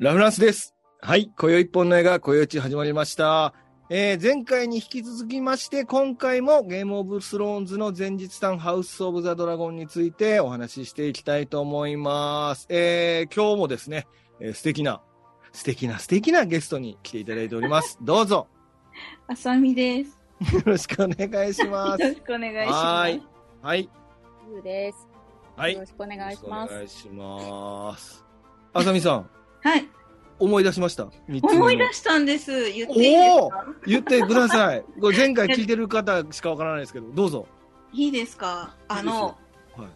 ラフランスです。はい。今宵一本の映画、今宵一始まりました。えー、前回に引き続きまして、今回もゲームオブスローンズの前日談ハウスオブザドラゴンについてお話ししていきたいと思います。えー、今日もですね、えー素敵な、素敵な素敵なゲストに来ていただいております。どうぞ。あさみです。よろしくお願いします。よろしくお願いしますはい。。はい。ゆうです。はい。よろしくお願いしますお。願いします。あさみさん、はい。思い出しました思い出したんです。言っていいですか？言ってください。これ前回聞いてる方しかわからないですけど、どうぞ。いいですか？あの、いいはい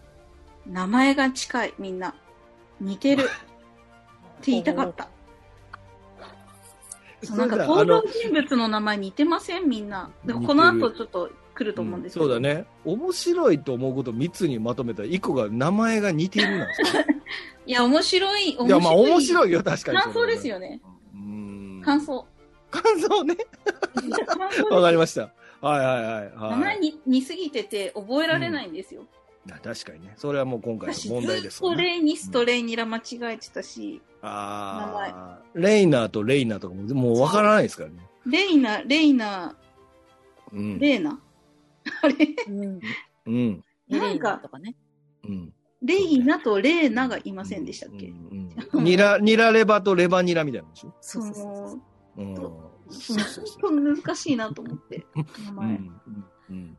名前が近い、みんな。似てる。って言いたかった。なんか登場人物の名前似てません？みんな。でもこの後ちょっと来ると思うんですけど、そうだ。ね。面白いと思うこと3つにまとめたら、1個が名前が似てるなんですよ。いや、面白い。面白い。いや、まあ面白いよ、確かに。感想ですよね。うーん。感想。感想ね。わかりました。はいはいはい。名はい、前に似すぎてて覚えられないんですよ。あ確かにね。それはもう今回私の問題ですわね。とレイニスとレイニラ間違えてたし、ああ。レイナーとレイナーとかももうわからないですからね。レイナ、レイナ、うん。レイナ。あれ？うん。うん。エレイナとかね。うん。レイナとレーナがいませんでしたっけ、うんうんニラ、ニラレバとレバニラみたいなんでしょ？そそうそうの、うん。その難しいなと思って、名う前。んうん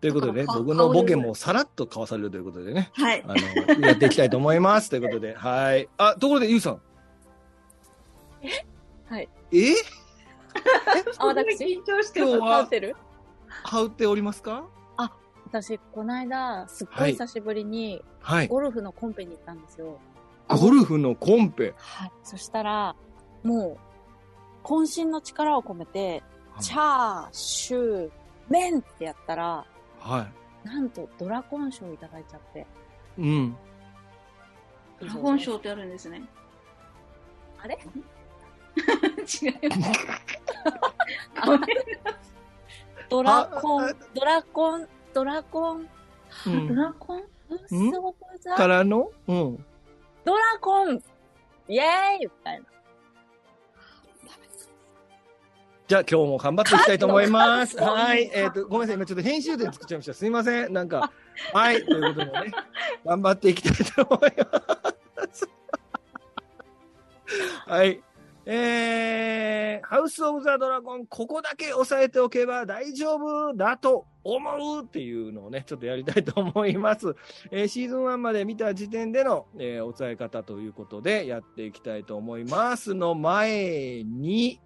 ということでね、か僕のボケもさらっとかわされるということでね、はい。あの、やっていきたいと思います。ということで、はい。あ、ところで、ゆうさん。はい。え？あ、私緊張して今日は立ってる？羽打っておりますか？私、この間、すっごい久しぶりに、はい。ゴルフのコンペに行ったんですよ。ゴルフのコンペ？はい。そしたら、もう、渾身の力を込めて、チャー、シュー、麺ってやったら、はなんとドラゴン賞いただいちゃって。い。うん。ドラゴン賞ってあるんですね。あれ？違います。あドラゴあン、ドラゴン、ドラゴン、うんドラゴン？からの？うん。ドラゴンイエーイみたいな。じゃあ今日も頑張っていきたいと思います。はい。えっ、と、ごめんなさい。今ちょっと編集点作っちゃいました。すいません。なんか、はい。ということでね、頑張っていきたいと思います。はい。えー、ハウス・オブ・ザ・ドラゴン、ここだけ押さえておけば大丈夫だと思うっていうのをね、ちょっとやりたいと思います。えーシーズン1まで見た時点での、えーお伝え方ということでやっていきたいと思いますの前に、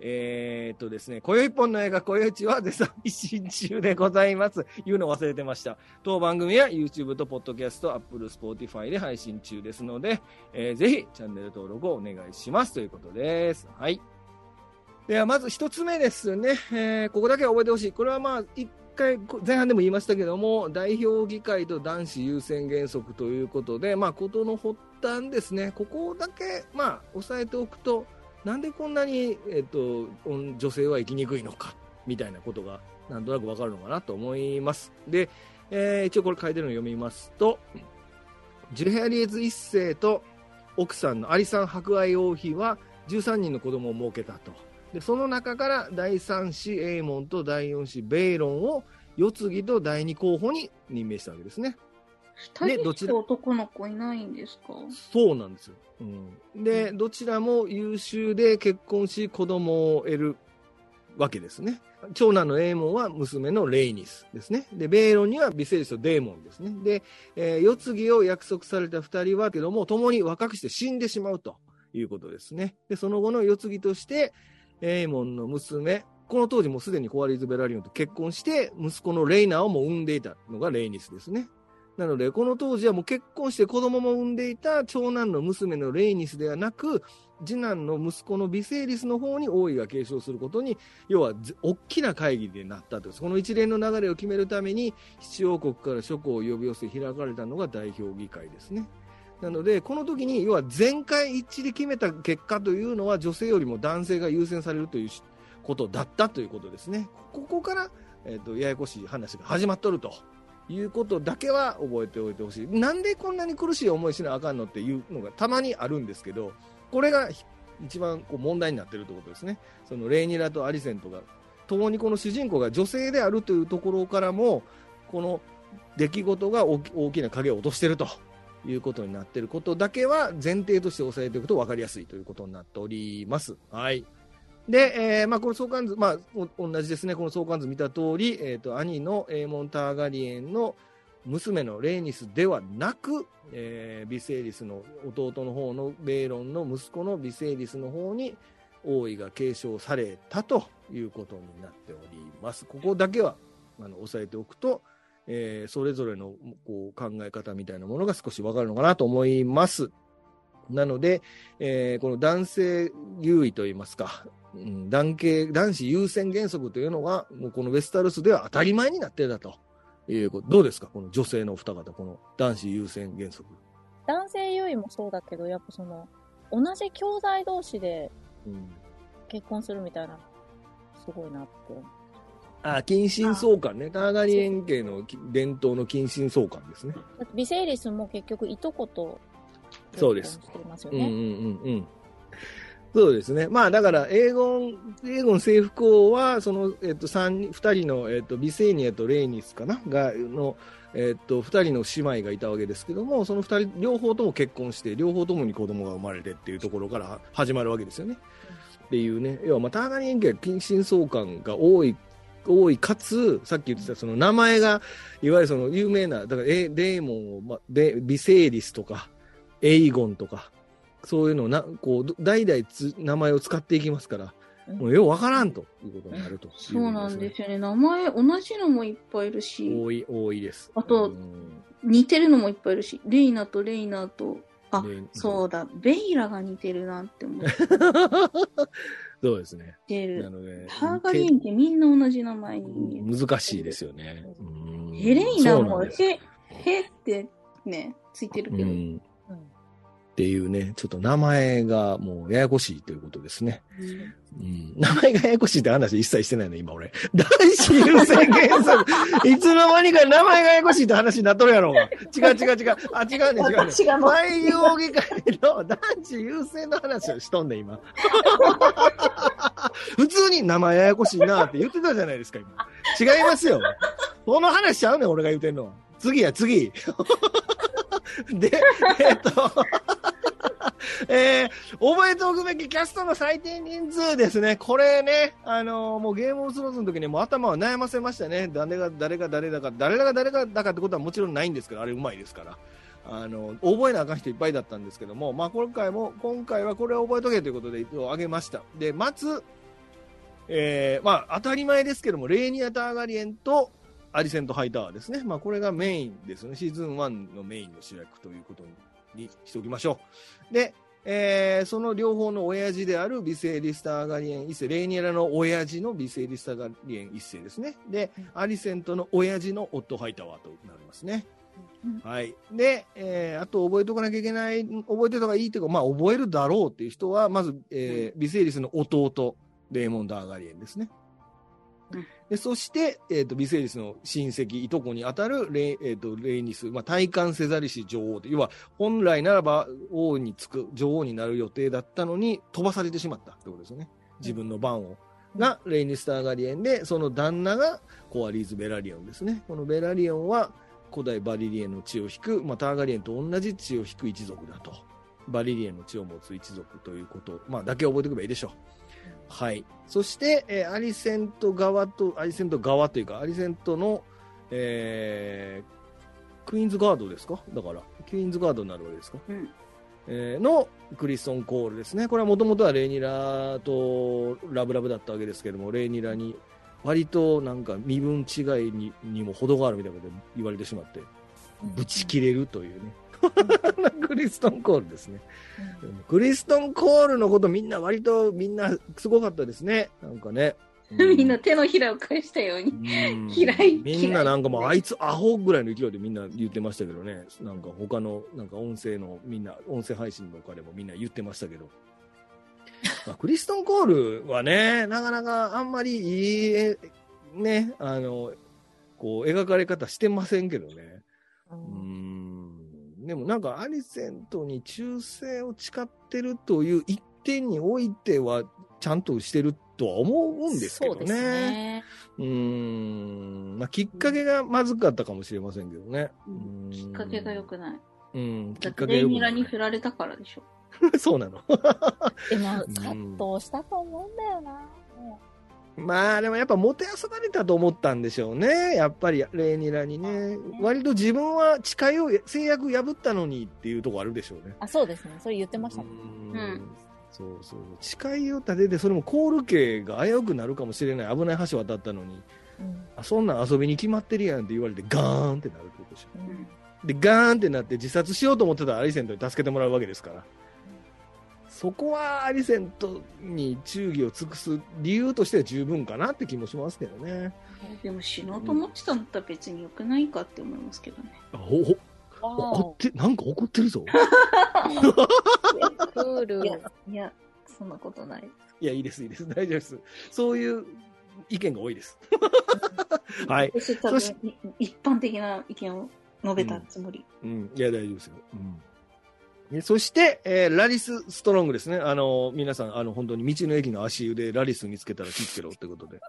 えーっとですね、今宵一本の映画、今宵一は絶賛配信中でございます。言うの忘れてました。当番組は YouTube と Podcast、Apple、Spotify で配信中ですので、えーぜひチャンネル登録をお願いしますということです。はい。では、まず一つ目ですね。えーここだけは覚えてほしい。これはまあ、一回、前半でも言いましたけども、代表議会と男子優先原則ということで、まあ、ことの発端ですね。ここだけ、まあ、押さえておくと、なんでこんなに、えっと、女性は生きにくいのか、みたいなことが、なんとなくわかるのかなと思います。で、えー一応これ書いてるのを読みますと、ジュヘアリエズ一世と奥さんのアリサン博愛王妃は13人の子供を設けたと。で、その中から第3子エーモンと第4子ベイロンを世継ぎと第2候補に任命したわけですね。二人どちら男の子いないんですか？そうなんですよ。うん、で、どちらも優秀で結婚し子供を得るわけですね。長男のエーモンは娘のレイニスですね。で、ベイロンにはビセリスとデーモンですね。で、えー世継ぎを約束された二人はけども、共に若くして死んでしまうということですね。で、その後の世継ぎとして、エーモンの娘、この当時もうすでにコアリーズ・ベラリオンと結婚して、息子のレイナーをも産んでいたのがレイニスですね。なので、この当時はもう結婚して子供も産んでいた長男の娘のレイニスではなく、次男の息子のビセイリスの方に王位が継承することに、要は大きな会議でなったと。この一連の流れを決めるために、七王国から諸侯を呼び寄せ開かれたのが代表議会ですね。なので、この時に、要は全会一致で決めた結果というのは、女性よりも男性が優先されるということだったということですね。ここから、えっ、と、ややこしい話が始まっとるということだけは覚えておいてほしい。なんでこんなに苦しい思いしなあかんのっていうのがたまにあるんですけど、これが一番こう問題になってるってことですね。そのレイニラとアリセントが、共にこの主人公が女性であるというところからも、この出来事が大きな影を落としてるということになっていることだけは前提として押さえておくと分かりやすいということになっております。はい。で、えーまあ、この相関図、まあ、同じですね、この相関図見た通り、えっ、と、兄のエーモン・ターガリエンの娘のレイニスではなく、えービセイリスの弟の方のベイロンの息子のビセイリスの方に王位が継承されたということになっております。ここだけはあの押さえておくと、えーそれぞれのこう考え方みたいなものが少しわかるのかなと思います。なので、えーこの男性優位といいますか、うん、男系男子優先原則というのが、もうこのウェスタルスでは当たり前になっているだということ。どうですか？この女性のお二方、この男子優先原則。男性優位もそうだけど、やっぱその、同じ兄弟同士でうん結婚するみたいな、すごいなって。あ、近親相関ね。ターガリエン家のき伝統の近親相関ですね。ビセイリスも結局いとことそうですうんうんね。うんうん。そうですね。まあだから、エーゴン、エーゴン征服王は、その、えっと、三人、二人の、えっと、ビセーニアとレイニスかな？が、の、えっと、二人の姉妹がいたわけですけども、その二人、両方とも結婚して、両方ともに子供が生まれてっていうところから始まるわけですよね。っていうね。要は、まあ、ターガリエン家は近親相関が多い、多い、かつ、さっき言ってた、その名前が、いわゆるその有名な、だから、デーモンを、まあ、で、ビセーリスとか、エイゴンとか、そういうのをな、こう、代々つ名前を使っていきますから、うんもうようわからんということになるということそうなんですね。よね。名前同じのもいっぱいいるし、多い、多いです。あとうん似てるのもいっぱいいるし、レイナとレイナと、あで、そうだ、ベイラが似てるなって思っ そうですね。てる。なので、ハーガリエンってみんな同じ名前に。難しいですよね。うんヘレイナも、へ、へってね、ついてるけど。っていうね、ちょっと名前がもうややこしいということですね。うん、名前がややこしいって話一切してないの、今俺。男子優先原則。いつの間にか名前がややこしいって話になっとるやろうが。違う違う違う。あ、違うね違うね。私がもう海洋議会の男子優先の話をしとんねん、今。普通に名前ややこしいなって言ってたじゃないですか、今。違いますよ。その話しちゃうねん、俺が言うてんの。次や、次。で、えっと、えー、覚えておくべきキャストの最低人数ですね。これね、あのーもうゲームオブスローズの時にもう頭を悩ませましたね。誰が誰が誰だか、誰が誰がだかってことはもちろんないんですけど、あれうまいですから。あの、覚えなあかん人いっぱいだったんですけども、まあ今回も、今回はこれを覚えとけということで一応挙げました。で、まず、えー、まあ当たり前ですけども、レーニア・ターガリエンとアリセント・ハイタワーですね。まあこれがメインですね。シーズン1のメインの主役ということにしておきましょう。で、えーその両方の親父であるビセイリスターガリエン一世、レーニアラの親父のビセイリスターガリエン一世ですね。で、アリセントの親父のオット・ハイタワーとなりますね。うんはい。で、えーあと覚えておかなきゃいけない、覚えてた方がいいというか、まあ覚えるだろうっていう人は、まず、えービセイリスの弟、レーモンド・アーガリエンですね。うんでそして、えー、とビセイリスの親戚、いとこにあたるレイ,、えー、とレイニス、まあ、体感セザリ氏女王で、要は本来ならば王につく、女王になる予定だったのに飛ばされてしまったってことですよね。自分の番を。が、レイニス・ターガリエンで、その旦那がコアリーズ・ベラリオンですね。このベラリオンは古代バリリエンの血を引く、まあ、ターガリエンと同じ血を引く一族だと。バリリエンの血を持つ一族ということ、まあ、だけ覚えておけばいいでしょう。はい。そして、えーアリセント側と、アリセント側というか、アリセントの、えークイーンズガードですか？だから、クイーンズガードになるわけですか？うん。えーのクリストン・コールですね。これはもともとはレイニラとラブラブだったわけですけども、レイニラに割となんか身分違いににも程があるみたいなこと言われてしまって、ぶち切れるというね。クリストン・コールですね。クリストン・コールのことみんな割とみんなすごかったですね。なんかね。う みんな手のひらを返したように。うん嫌いみんななんかもうあいつアホぐらいの勢いでみんな言ってましたけどね。なんか他のなんか音声のみんな、音声配信の他でもみんな言ってましたけど。まあ、クリストン・コールはね、なかなかあんまりいい、えね、あの、こう、描かれ方してませんけどね。ううんん。でもなんか、アリセントに忠誠を誓ってるという一点においては、ちゃんとしてるとは思うんですけどそうですね。ね。うーん。まあ、きっかけがまずかったかもしれませんけどね。うんきっかけが良くない。うん。きだっかけが良くに振られたからでしょ。そうなの。でも、うん葛藤したと思うんだよな。もまあでもやっぱもてあそばれたと思ったんでしょうね。やっぱりレイニラにね。割と自分は誓いを、制約破ったのにっていうところあるでしょうね。うあ、そうですね。それ言ってましたね。うんそうそう。誓いを立てて、それもコール刑が危うくなるかもしれない危ない橋渡ったのに、うんあそんなん遊びに決まってるやんって言われてガーンってなるってことでしょ。うんで、ガーンってなって自殺しようと思ってたアリセントに助けてもらうわけですから。そこはアリセントに忠義を尽くす理由としては十分かなって気もしますけどね。でも死のうと思ってたんだったら別に良くないかって思いますけどね。あおおわ怒って、なんか怒ってるぞ。ークールい。や、いや、そんなことない。いや、いいです、いいです。大丈夫です。そういう意見が多いです。はい。私多そし分、い一般的な意見を述べたつもり。うん。いや、大丈夫ですよ。うん。でそして、えーラリス・ストロングですね。あの、皆さん、あの、本当に道の駅の足湯でラリス見つけたら気つけろってことで。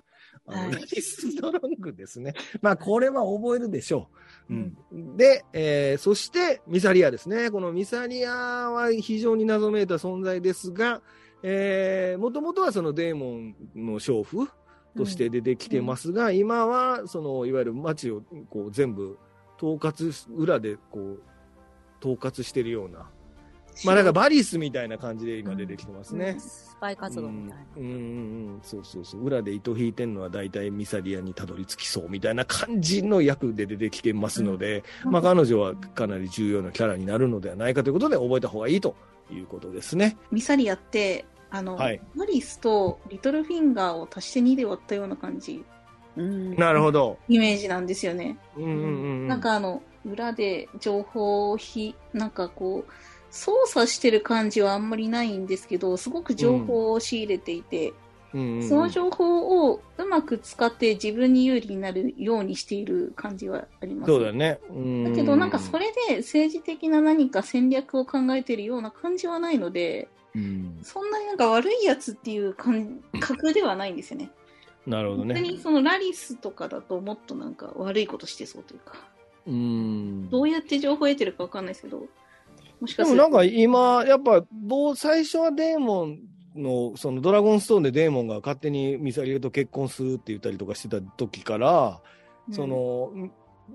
あのはいラリス・ストロングですね。まあ、これは覚えるでしょう。うん。で、えーそして、ミサリアですね。このミサリアは非常に謎めいた存在ですが、えー、もともとはそのデーモンの娼婦として出てきてますが、今は、その、いわゆる街をこう全部統括し、裏でこう、統括してるような、まあなんかバリスみたいな感じで今出てきてますね。スパイ活動みたいな。うんうんうん、そうそうそう。裏で糸引いてんのは大体ミサリアにたどり着きそうみたいな感じの役で出てきてますので、まあ彼女はかなり重要なキャラになるのではないかということで覚えた方がいいということですね。ミサリアって、あの、はいマリスとリトルフィンガーを足して2で割ったような感じ、うんなるほど。イメージなんですよね。うんうんうんうん。なんかあの、裏で情報をひ、なんかこう、操作してる感じはあんまりないんですけど、すごく情報を仕入れていて、うんうんうん、その情報をうまく使って自分に有利になるようにしている感じはあります。そうだね。うんだけどなんかそれで政治的な何か戦略を考えているような感じはないので、うんそんなになんか悪いやつっていう感覚ではないんですよね。なるほど本当ね。にそのラリスとかだともっとなんか悪いことしてそうというか、うん。どうやって情報を得てるかわかんないですけど、もしかでもなんか今、やっぱ、どう、最初はデーモンの、そのドラゴンストーンでデーモンが勝手にミサリエと結婚するって言ったりとかしてた時から、そ、の、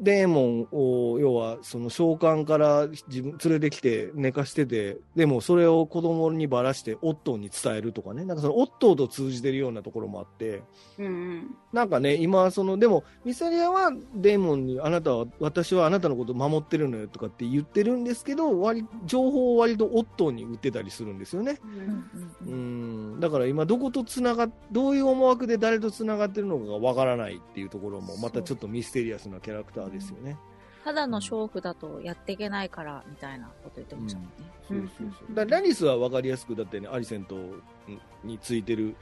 デーモンを、要は、その召喚から自分連れてきて寝かしてて、でもそれを子供にばらしてオットーに伝えるとかね、なんかそのオットーと通じてるようなところもあって、うんうんなんかね、今、その、でも、ミサリアはデーモンに、あなたは、私はあなたのことを守ってるのよとかって言ってるんですけど、割、情報を割とオットーに売ってたりするんですよね。うんうん。だから今、どことつながっ、どういう思惑で誰とつながってるのかがわからないっていうところも、またちょっとミステリアスなキャラクターですよね。ただの娼婦だとやっていけないから、みたいなこと言ってましたもんね。そうそうそう。だからラリスはわかりやすく、だってね、アリセントについてる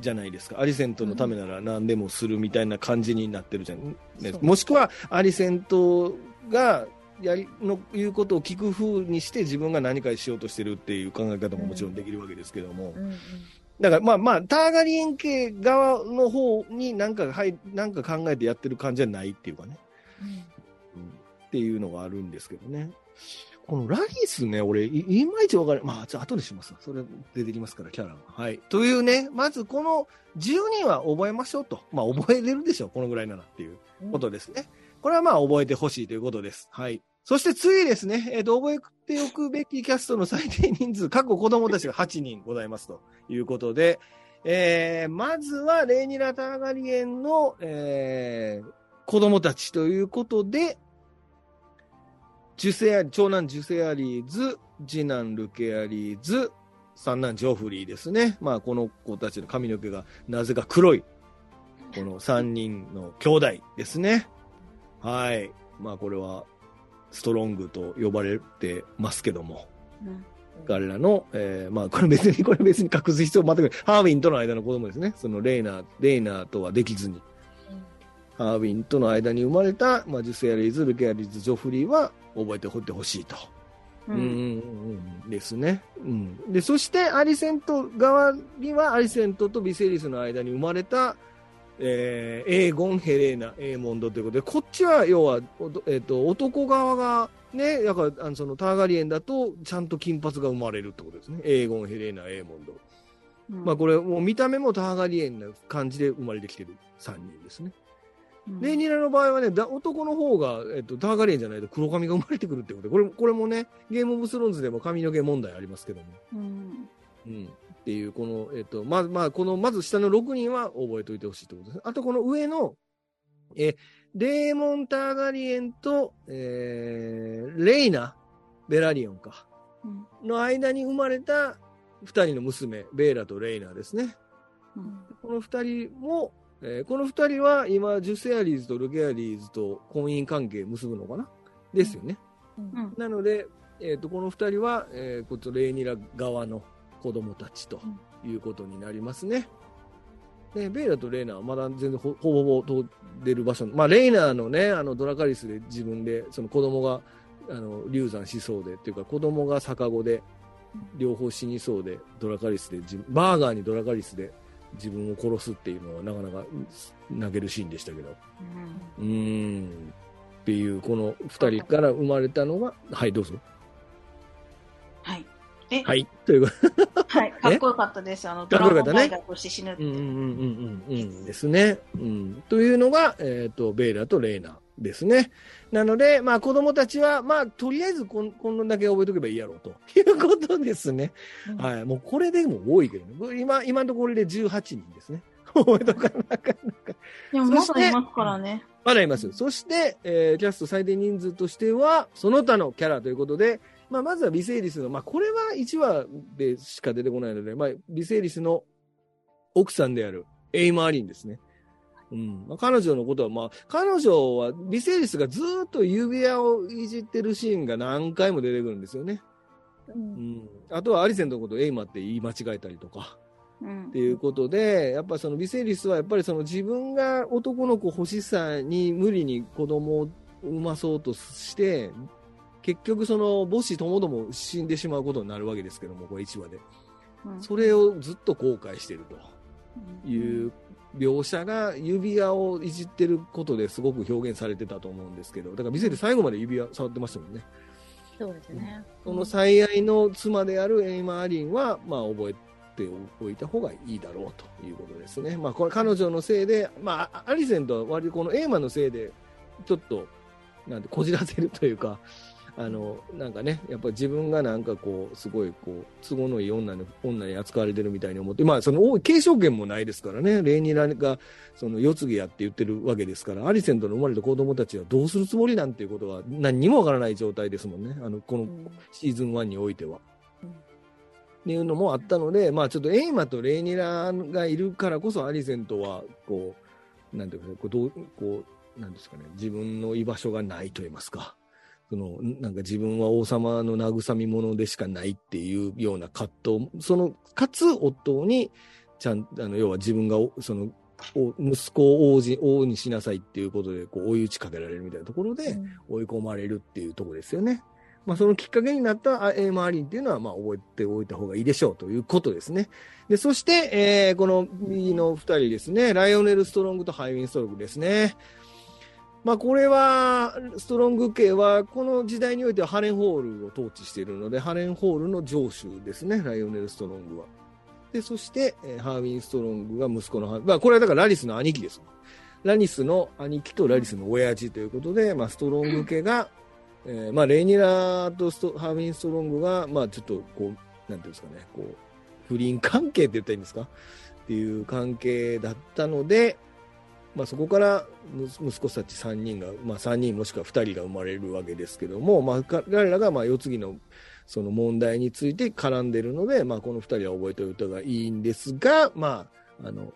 じゃないですか。アリセントのためなら何でもするみたいな感じになってるじゃん。ねそうもしくは、アリセントが、やりの言うことを聞く風にして自分が何かしようとしてるっていう考え方ももちろんできるわけですけども、うんうんだからまあまあターガリエン系側の方になんかはいなんか考えてやってる感じじゃないっていうかね、うんうんっていうのがあるんですけどね。このラリスね、俺、いいまいちわかる。まあ、じゃあ後でしますわ。それ出てきますから、キャラが。はい。というね、まずこの10人は覚えましょうと。まあ、覚えれるでしょう。このぐらいならっていうことですね。これはまあ、覚えてほしいということです。はい。そして次ですね、えっ、と、覚えておくべきキャストの最低人数、過去子供たちが8人ございますということで、えー、まずは、レーニラ・ターガリエンの、えー、子供たちということで、ジュセアリ、長男ジュセアリーズ、次男ルケアリーズ、三男ジョフリーですね。まあ、この子たちの髪の毛がなぜか黒い、この三人の兄弟ですね。はい。まあ、これは、ストロングと呼ばれてますけども。うん彼らの、えー、まあ、これ別に、これ別に隠す必要全くない。ハーウィンとの間の子供ですね。そのレイナー、レイナーとはできずに。ハーウィンとの間に生まれた、まあ、ジュセアリーズ、ルケアリーズ、ジョフリーは覚えておいてほしいと。ううんんうんうんですね。うん。で、そしてアリセント側にはアリセントとビセリスの間に生まれた、えーエーゴン、ヘレーナ、エーモンドということで、こっちは要は、えっと男側がね、だからあのそのターガリエンだとちゃんと金髪が生まれるってことですね。エーゴン、ヘレーナ、エーモンド。うんまあこれもう見た目もターガリエンな感じで生まれてきてる3人ですね。うんレイニラの場合はね、だ男の方が、えっと、ターガリエンじゃないと黒髪が生まれてくるってことで、これこれもね、ゲームオブスローンズでも髪の毛問題ありますけども。うんうん。っていう、この、えっと、まあ、まあ、この、まず下の6人は覚えておいてほしいってことです。あと、この上の、え、デーモン・ターガリエンと、えー、レイナ、ベラリオンか、うんの間に生まれた2人の娘、ベーラとレイナですね。うんこの2人も、えーこの2人は今、ジュセアリーズとルケアリーズと婚姻関係結ぶのかな？ですよね。うん。なので、えー、とこの2人は、えーこっちレイニラ側の子供たちということになりますね。でベイラとレイナはまだ全然ほほぼほぼ通ってる場所、まあ、レイナのね、あのドラカリスで自分で、その子供があの流産しそうで、っていうか子供が逆子で、両方死にそうで、ドラカリスでバーガーにドラカリスで自分を殺すっていうのはなかなかうん投げるシーンでしたけど。うーん。っていう、この2人から生まれたのが、はい、どうぞ。はい。え、はい。という はい。かっこよかったです。あの、ドラゴンライダーとして死ぬって。うんうんうんうんうんですね。うん。というのが、えっ、と、ベイラとレイナですね。なので、まあ子供たちは、まあとりあえずこんこんなだけ覚えておけばいいやろうと いうことですね。はい。もうこれでも多いけどね。今、今のところで18人ですね。覚えとかなかなか。でもまだいますからね。まだいます。そして、えーキャスト最低人数としては、その他のキャラということで、まあ、まずはビセイリスの、まあ、これは1話でしか出てこないので、まあ、ビセイリスの奥さんであるエイマーリンですね。うん。まあ、彼女のことは、まあ、彼女は、ビセイリスがずーっと指輪をいじってるシーンが何回も出てくるんですよね。ううんん。あとはアリセンのことをエイマって言い間違えたりとか。うんっていうことで、やっぱそのビセリスはやっぱりその自分が男の子欲しさに無理に子供を産まそうとして、結局その母子ともども死んでしまうことになるわけですけども、これ1話で。うんそれをずっと後悔してるという描写が指輪をいじってることですごく表現されてたと思うんですけど、だからビセリス最後まで指輪触ってましたもんね。そうですね。その最愛の妻であるエイマーリンは、まあ、覚えておいた方がいいだろうということですね。まあ、これ彼女のせいで、まあ、アリセントは割とこのエイマのせいで、ちょっと、なんて、こじらせるというか、あの、なんかね、やっぱり自分がなんかこう、すごいこう、都合のいい女の、女に扱われてるみたいに思って、まあ、その、継承権もないですからね、レイニラが、その、世継ぎやって言ってるわけですから、アリセントの生まれた子供たちはどうするつもりなんていうことは、何にもわからない状態ですもんね、あの、このシーズン1においては。うんっていうのもあったので、まあちょっとエイマとレイニラがいるからこそアリセントは、こう、なんていうかね、こう、どう、こう、なんですかね、自分の居場所がないと言いますか。その、なんか自分は王様の慰み者でしかないっていうような葛藤、その、かつ夫に、ちゃん、あの、要は自分がお、その、お息子を王子、王にしなさいっていうことで、こう、追い打ちかけられるみたいなところで、追い込まれるっていうところですよね。まあ、そのきっかけになったあエーマーリンっていうのは、まあ、覚えておいた方がいいでしょうということですね。で、そして、えーこの右の二人ですね、ライオネル・ストロングとハイウィン・ストロングですね。まあ、これは、ストロング家は、この時代においてはハレンホールを統治しているので、ハレンホールの上州ですね、ライオネル・ストロングは。で、そして、えハーウィン・ストロングが息子のハ、まあ、これはだからラリスの兄貴です。ラニスの兄貴とラリスの親父ということで、まあ、ストロング家が、えーまあ、レイニラーとストハーウィン・ストロングが、まあ、ちょっと、こう、なんていうんですかね、こう、不倫関係って言ったらいいんですか？っていう関係だったので、まあ、そこからむ息子たち3人が、まあ、3人もしくは2人が生まれるわけですけども、まあ、彼らがまあ世継ぎのその問題について絡んでるので、まあ、この2人は覚えておいた方がいいんですが、まあ、あの、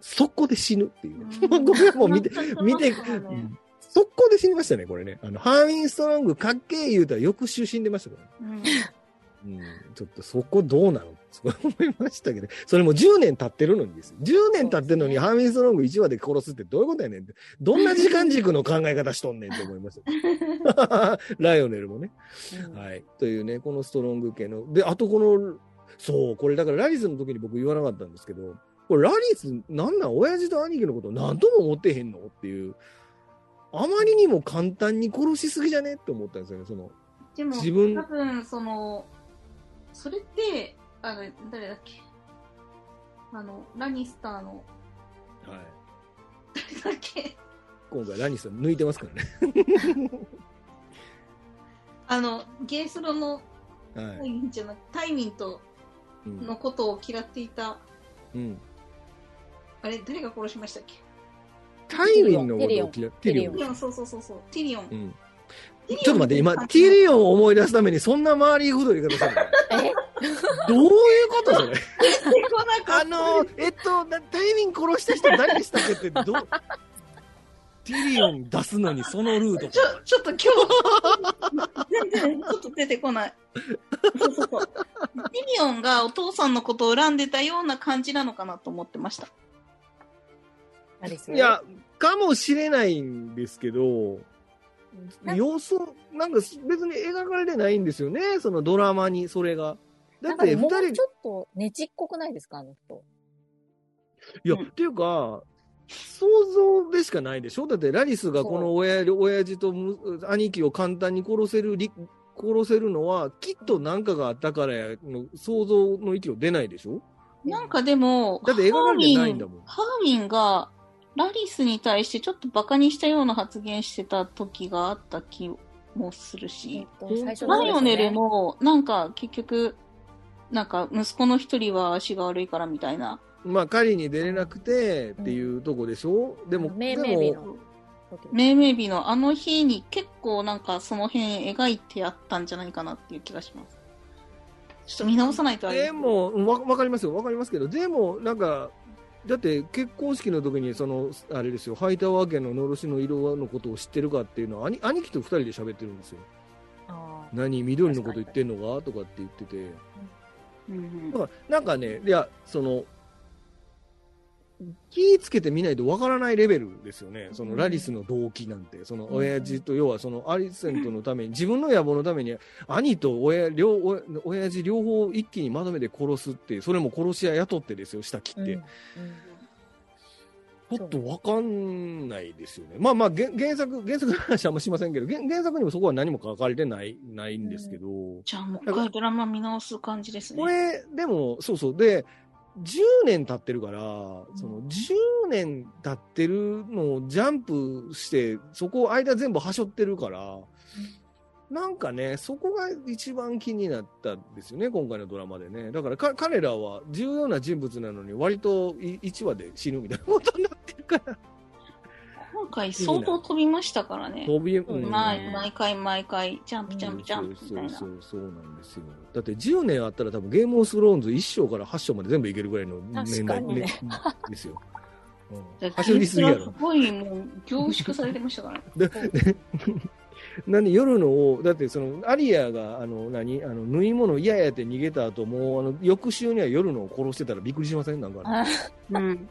速攻で死ぬっていう。まあこれはもう見て、見て、うん速攻で死にましたね、これね。あの、ハーミンストロングかっけえ言うたら翌週死んでましたからね。うんうん、ちょっとそこどうなのっすごい思いましたけど、それも10年経ってるのにです。10年経ってるのに、ハーミンストロング1話で殺すってどういうことやねんって。どんな時間軸の考え方しとんねんって思いました。ライオネルもね。うんはい。というね、このストロング系の。で、あとこの、そう、これだからラリスの時に僕言わなかったんですけど、これラリスなんなん？親父と兄貴のこと何とも思ってへんの？っていう、あまりにも簡単に殺しすぎじゃね？って思ったんですよね、その。でも、自分多分、その、それって、あの、誰だっけ？あの、ラニスターの、はい。誰だっけ？今回ラニス抜いてますからね。あの、ゲースロのはいタイ。ミンじゃなくタイミンとうんのことを嫌っていた、うん。あれ、誰が殺しましたっけ？タイミンのことを嫌テリオン。ティリオン、そうそうそうそう、ティリオン。うん。ちょっと待って、今、ティリオンを思い出すためにそんな周りくどい方するどういうことそれ？あの、えっと、なタイミン殺した人誰でしたっけって、どう、ティリオン出すのにそのルートちょ、ちょっと今日、全然ちょっと出てこない。そうそうそう。ティリオンがお父さんのことを恨んでたような感じなのかなと思ってました。いや、かもしれないんですけど、様子、なんか別に描かれてないんですよね、そのドラマに、それが。だって二人もうち、ょっとねちっこくないですかあの人。いや、うんっていうか、想像でしかないでしょ？だってラリスがこの親親父とむ兄貴を簡単に殺せるり、殺せるのは、きっと何かがあったからやの想像の域を出ないでしょ？なんかでも、だって描かれてないんだもん。ハーミンがラリスに対してちょっとバカにしたような発言してた時があった気もするえっし、とうん最初のライオネルも。もなんか結局、なんか息子の一人は足が悪いからみたいな。まあ、狩りに出れなくてっていうとこでしょ、でも、命でも、名日の時命名日のあの日に結構なんかその辺描いてやったんじゃないかなっていう気がします。ちょっと見直さないとあれでも、うんわわかりますよ、わかりますけど、でも、なんか、だって結婚式の時に、その、あれですよ、ハイタワー家ののろしの色のことを知ってるかっていうのは、兄兄貴と二人で喋ってるんですよ。何、緑のこと言ってんのかとかって言ってて。うんうんだから、なんかね、いや、その、気ぃつけてみないとわからないレベルですよね。そのラリスの動機なんて。その親父と、要はそのアリセントのために、自分の野望のために、兄と親、両、親親父両方一気にまとめて殺すっていう、それも殺し屋雇ってですよ、下切って。ちょっとわかんないですよね。まあまあ、原原作、原作の話はあんましませんけど、原原作にもそこは何も書かれてない、ないんですけど。じゃあもう一回ドラマ見直す感じですね。これ、でも、そうそう。で、10年経ってるから、その10年経ってるのをジャンプして、そこ間全部はしょってるから、なんかね、そこが一番気になったんですよね、今回のドラマでね。だからか彼らは重要な人物なのに、割と1話で死ぬみたいなことになってるから。今回相当飛びましたからね。飛び、うん毎毎回毎回、ジャンプジャンプジャンプみたいな。そうそうそうなんですよ。だって10年あったら多分ゲームオブスローンズ1章から8章まで全部いけるぐらいの年代、ねですよ。走りすぎやろす。ごいもう凝縮されてましたから。で、でなんで夜のを、だってその、アリアが、あの、何、あの、縫い物嫌やって逃げた後、もう、あの、翌週には夜のを殺してたらびっくりしません？なんか、あ うん。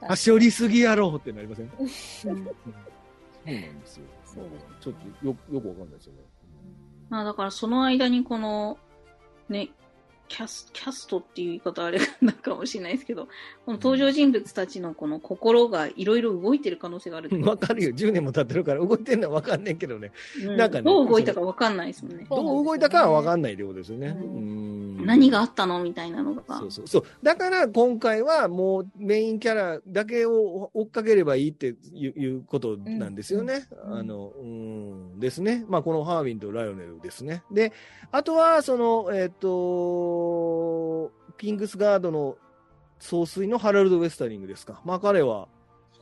はしょりすぎやろってなりません？うんそうなんですよ。そうちょっとよ、よくわかんないですよね。まあだからその間にこの、ね、キャスキャストっていう言い方あれなんかもしれないですけど、この登場人物たちのこの心がいろいろ動いてる可能性があるわかるよ。10年も経ってるから動いてんのはわかんねんけどね。うんなんかねどう動いたかわかんないですもんね。どう動いたかはわかんないってことですよね。うんうん何があったのみたいなのがそう。そうそう。だから今回はもうメインキャラだけを追っかければいいっていういうことなんですよね。うんあの、うん、ですね。まあこのハービンとライオネルですね。で、あとはその、えっ、と、キングスガードの総帥のハラルド・ウェスタリングですか。まあ彼は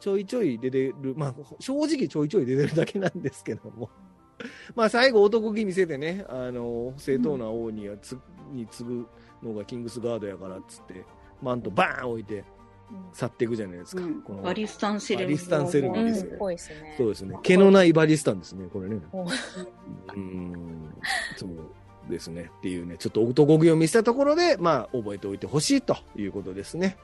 ちょいちょい出てる、まあ正直ちょいちょい出てるだけなんですけども。まあ最後男気見せてね、あの、正当な王にはつ、に次ぐのがキングスガードやからっつって、マントバーン置いて去っていくじゃないですか。うんこのバリスタンセレモニーバリスタンセレモニーですようん、ぽいですね。そうですね。毛のないバリスタンですね、これね。おうん。そう。ですね。っていうね、ちょっと男気を見せたところで、まあ、覚えておいてほしいということですね。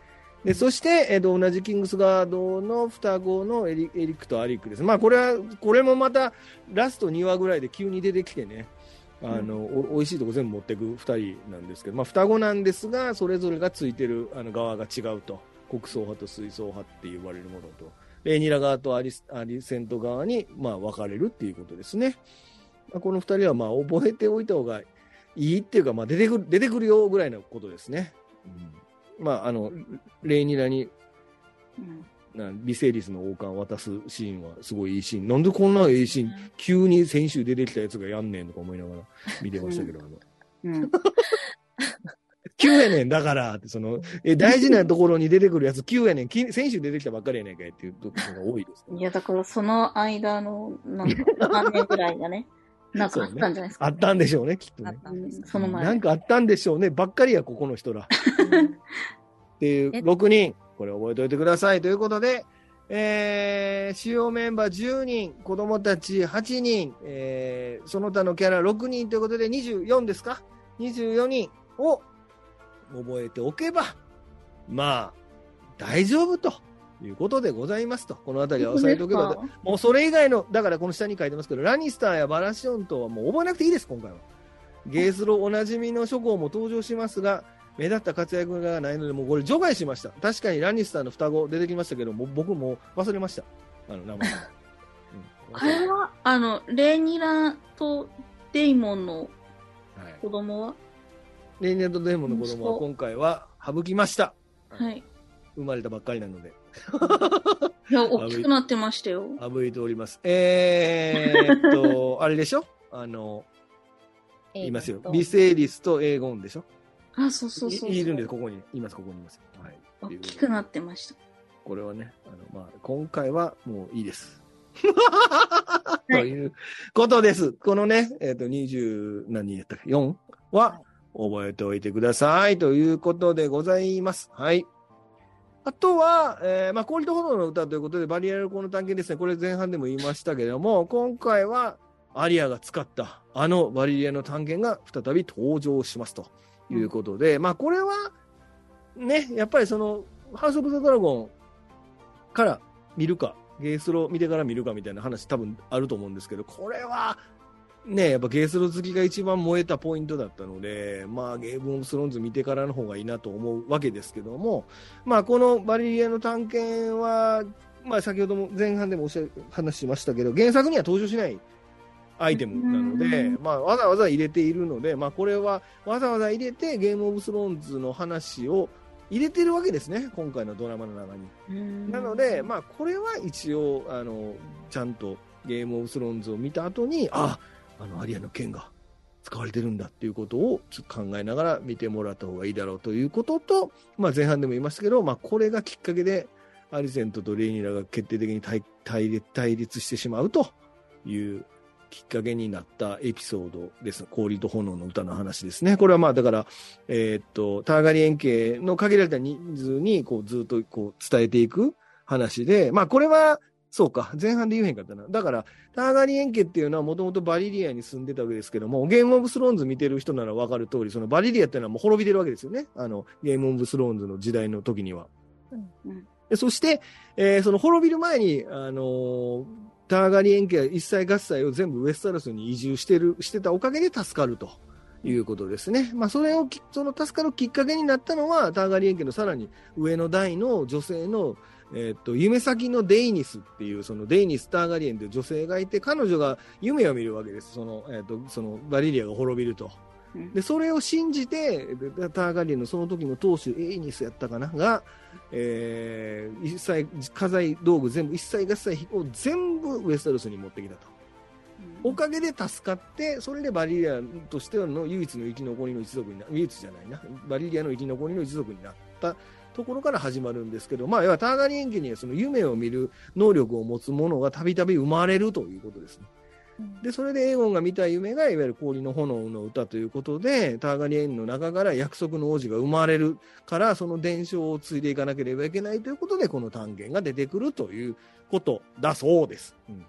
で、そして、えっ、と、同じキングスガードの双子のエリエリックとアリックです。まあ、これは、これもまた、ラスト2話ぐらいで急に出てきてね、あの、お美味しいとこ全部持っていく2人なんですけど、まあ、双子なんですが、それぞれがついてるあの側が違うと。国葬派と水槽派って言われるものと。レーニラ側とアリスアリセント側に、まあ、分かれるっていうことですね。まあ、この2人は、まあ、覚えておいた方がいいっていうか、まあ、出てくる、出てくるよぐらいのことですね。うん、まあ、あの、レーニラにうんなビセイリスの王冠を渡すシーンはすごいいいシーン。なんでこんないいシーン、急に先週出てきたやつがやんねんとか思いながら見てましたけど、あのうん。急やねん、だからって、その、え、大事なところに出てくるやつ急やねん、き先週出てきたばっかりやねんかいっていうところが多いです、ね。いや、だからその間の、なんか、何年ぐらいがね、なんかあったんじゃないですか。あったんでしょうね、きっとね。その前。なんかあったんでしょうね、ばっかりや、ここの人ら。っていうえ6人、これ覚えておいてくださいということで、えー、主要メンバー10人、子供たち8人、えー、その他のキャラ6人ということで24ですか ?24 人を覚えておけば、まあ、大丈夫ということでございますと。このあたりは押さえておけば、もうそれ以外の、だからこの下に書いてますけど、ラニスターやバラシオンとはもう覚えなくていいです、今回は。ゲースロおなじみの諸侯も登場しますが、目立った活躍がないので、もうこれ除外しました。確かにラニスターの双子出てきましたけども、僕もう忘れました。あの、名前。うんあれは、あの、レーニラとデイモンのはい子供は？レイネットデーモンの子供は今回は省きました。はい。生まれたばっかりなので、いや、大きくなってましたよ。省いております。えー、っと、あれでしょ？あの、いますよ。ビセイリスとエーゴンでしょあ、そうそうそうそう。いいるんで、ここに、います、ここにいます。はい。大きくなってました。これはね、あの、まあ、今回はもういいです。いということです。このね、えっ、と、20、何人やったっけ ?4 は覚えておいてください。ということでございます。はい。あとは、えーまあ、氷と炎の歌ということで、バリアルコの探検ですね。これ前半でも言いましたけれども、今回は、アリアが使った、あのバリアの探検が再び登場しますということで、まあ、これは、ね、やっぱりその、ハウス・オブ・ザ・ドラゴンから見るか、ゲースロー見てから見るかみたいな話多分あると思うんですけど、これは、ね、やっぱゲースロ好きが一番燃えたポイントだったので、まあゲームオブスローンズ見てからの方がいいなと思うわけですけども、まあこのバリリアの探検は、まあ先ほども前半でもおっしゃ話しましたけど、原作には登場しないアイテムなのでうん、まあわざわざ入れているので、まあこれはわざわざ入れてゲームオブスローンズの話を入れてるわけですね、今回のドラマの中に。なので、まあ、これは一応、あの、ちゃんとゲームオブスローンズを見た後に、あ、あの、アリアの剣が使われてるんだっていうことをちょっと考えながら見てもらった方がいいだろうということと、まあ、前半でも言いましたけど、まあ、これがきっかけで、アリセントとレイニラが決定的に対立対立してしまうというきっかけになったエピソードです。氷と炎の歌の話ですね。これはまあだから、えーっと、ターガリエン家の限られた人数にこうずっとこう伝えていく話で、まあこれは、そうか、前半で言えへんかったな。だから、ターガリエン家っていうのはもともとバリリアに住んでたわけですけども、ゲームオブスローンズ見てる人ならわかる通り、そのバリリアっていうのはもう滅びてるわけですよね。あの、ゲームオブスローンズの時代の時には。うんでそして、えーその滅びる前に、あのーターガリエン家は一切合切を全部ウェスタロスに移住してる、してたおかげで助かるということですね。まあ、それをき、その助かるきっかけになったのは、ターガリエン家のさらに上の代の女性の、えーっと、夢先のデイニスっていう、そのデイニス・ターガリエンという女性がいて、彼女が夢を見るわけです。その、えーっと、そのバリリアが滅びると。うんで、それを信じて、でターガリエンのその時の当主、エイニスやったかな？が、えー一切、家財道具全部、一切合切を全部ウェスタロスに持ってきたと。おかげで助かって、それでバリリアとしての唯一の生き残りの一族にな、唯一じゃないな、バリリアの生き残りの一族になったところから始まるんですけど、まあ、要はターガリエン家にはその夢を見る能力を持つ者がたびたび生まれるということですね。で、それでエーゴンが見た夢が、いわゆる氷の炎の歌ということで、ターガリエンの中から約束の王子が生まれるから、その伝承を継いでいかなければいけないということで、この単元が出てくるということだそうです。うん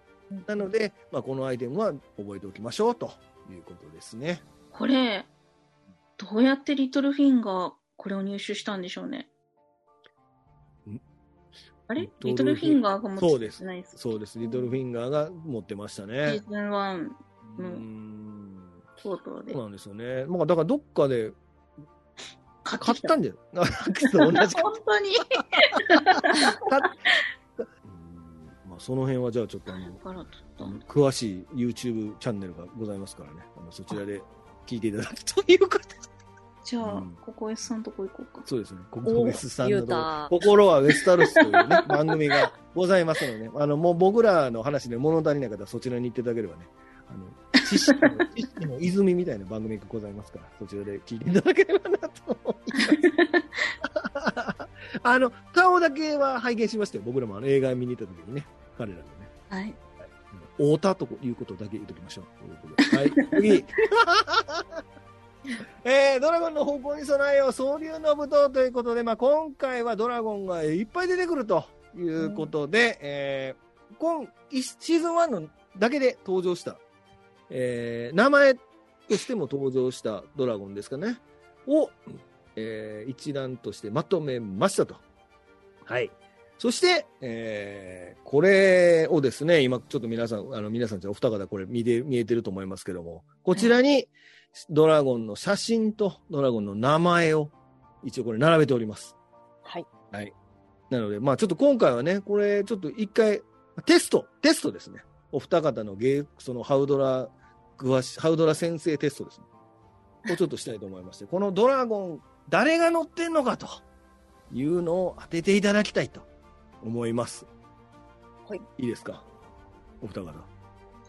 なので、まあ、このアイテムは覚えておきましょうということですね。これ、どうやってリトルフィンがこれを入手したんでしょうねん。あれ？リリトルフィンガーが持そうですってないです。そうです。リトルフィンガーが持ってましたシねー。ズン1、ううんん。とうとうでそう。なんですよね。まあ、だからどっかで買買ったんじゃない？同じ本当に？買っうんまあ、その辺はじゃあちょっとあの、詳しい YouTube チャンネルがございますからね。あのそちらで聞いていただくということで。じゃあ、うんここ S さんとこ行こうか。そうですね。ここウェスさんゆのとこうた心はウェスタロスというね、番組がございますので、ね、あの、もう僕らの話で物足りない方はそちらに行っていただければね、あの、知識の、知識の泉みたいな番組がございますから、そちらで聞いていただければなと思います。あの、顔だけは拝見しましたよ。僕らもあの映画見に行った時にね、彼らのね。はい。太田ということだけ言っときましょう。ということではい、次。えー、ドラゴンの方向に備えよう、総流の舞踏ということで、まあ、今回はドラゴンがいっぱい出てくるということで、えー今シーズン1のだけで登場した、えー名前としても登場したドラゴンですかね、を、えー一覧としてまとめましたと。はい。そして、えーこれをですね、今ちょっと皆さん、あの皆さんじゃお二方これ見て見えてると思いますけども、こちらにドラゴンの写真とドラゴンの名前を一応これ並べております。はい。はい。なので、まあちょっと今回はね、これちょっと一回テスト、テストですね。お二方のゲー、そのハウドラ、詳しハウドラ先生テストですね。をちょっとしたいと思いまして、このドラゴン、誰が乗ってんのかというのを当てていただきたいと思います。はい。いいですか？お二方。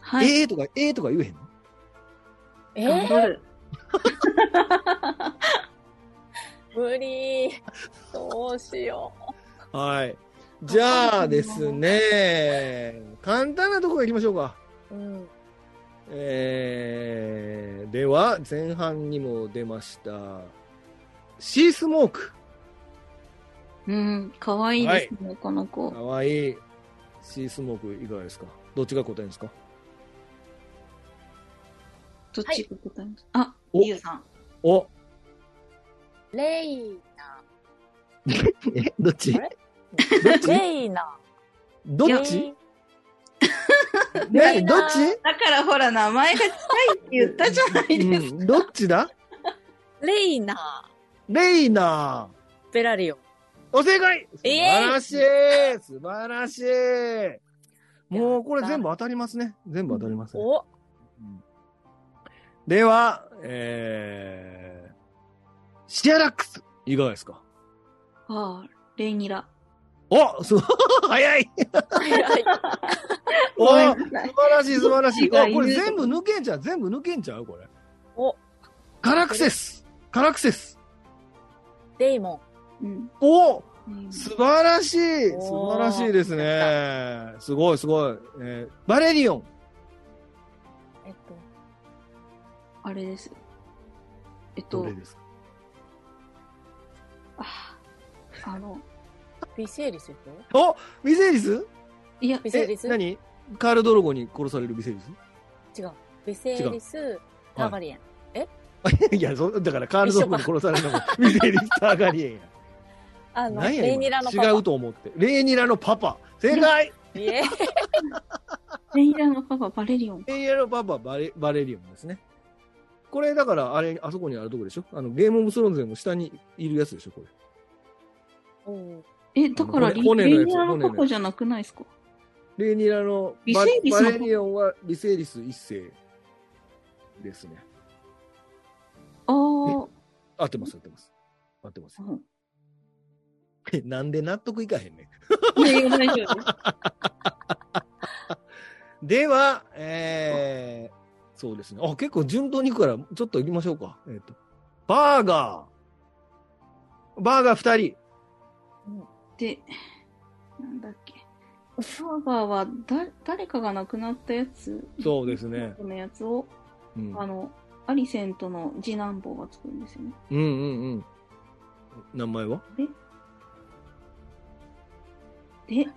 はい。ええとか、ええとか言えへんの？えー、頑張る。無理。どうしよはい。じゃあですね、簡単なところ行きましょうか。う。うん。えー、では、前半にも出ました、シースモーク。うん、かわいいですね、この子か。わいい。シースモークいかがですか？どっちが答えるんですか？どっちが答えます？あ、お。ゆうさん。お。レイナ。えどっち？レイナ。どっち？レイねどっち？だからほら、名前が近いって言ったじゃないですか。うん、どっちだ？レイナ。レイナ。ベラリオ。お正解！素え晴らしい、素晴らしい！もうこれ全部当たりますね。全部当たりますね。おうんでは、えー、シアラックス、いかがですか？ああ、レイニラ。おすごい早い早い。お素晴らしい、素晴らしい。あ、これ全部抜けんちゃう？全部抜けんちゃう？これ。おカラクセスカラクセスデイモうん。おうん素晴らしい素晴らしいですね。すごい、すごい。えーバレリオン。あれです。えっとどれ、ですか？ああの、ビセーリスでおビセイリスいや、え、ビセーリス何？カール・ドロゴに殺されるビセイリス違う。ビセーリス、ターガリエン。いや、そだからカール・ドロゴに殺されるのもビセイリス・ターガリエンや。あの、何やレイニラのパパ。今違うと思って。レイニラのパパ。正解いえ。レイニラのパパ、バレリオン。レイニラのパパバレ、バレリオンですね。これだから、あれ、あそこにあるとこでしょ？あの、ゲームオブスローンズでも下にいるやつでしょこれ。うんえ、だからリ、レイニラの骨のやつパパじゃなくないですか？レイニラのビバセイリスのバオンはビセイリス一世ですね。ああ、合ってます、合ってます。合ってます。うんなんで納得いかへんねいやいや、大丈夫で。では、えー、そうですね。あ、結構順当に行くから、ちょっと行きましょうか。えっ、と、バーガー。バーガー二人。で、なんだっけ。バーガーはだ誰かが亡くなったやつ、そうですね。このやつを、うん、あの、アリセントの次男坊が作るんですよね。うんうんうん。名前は？で、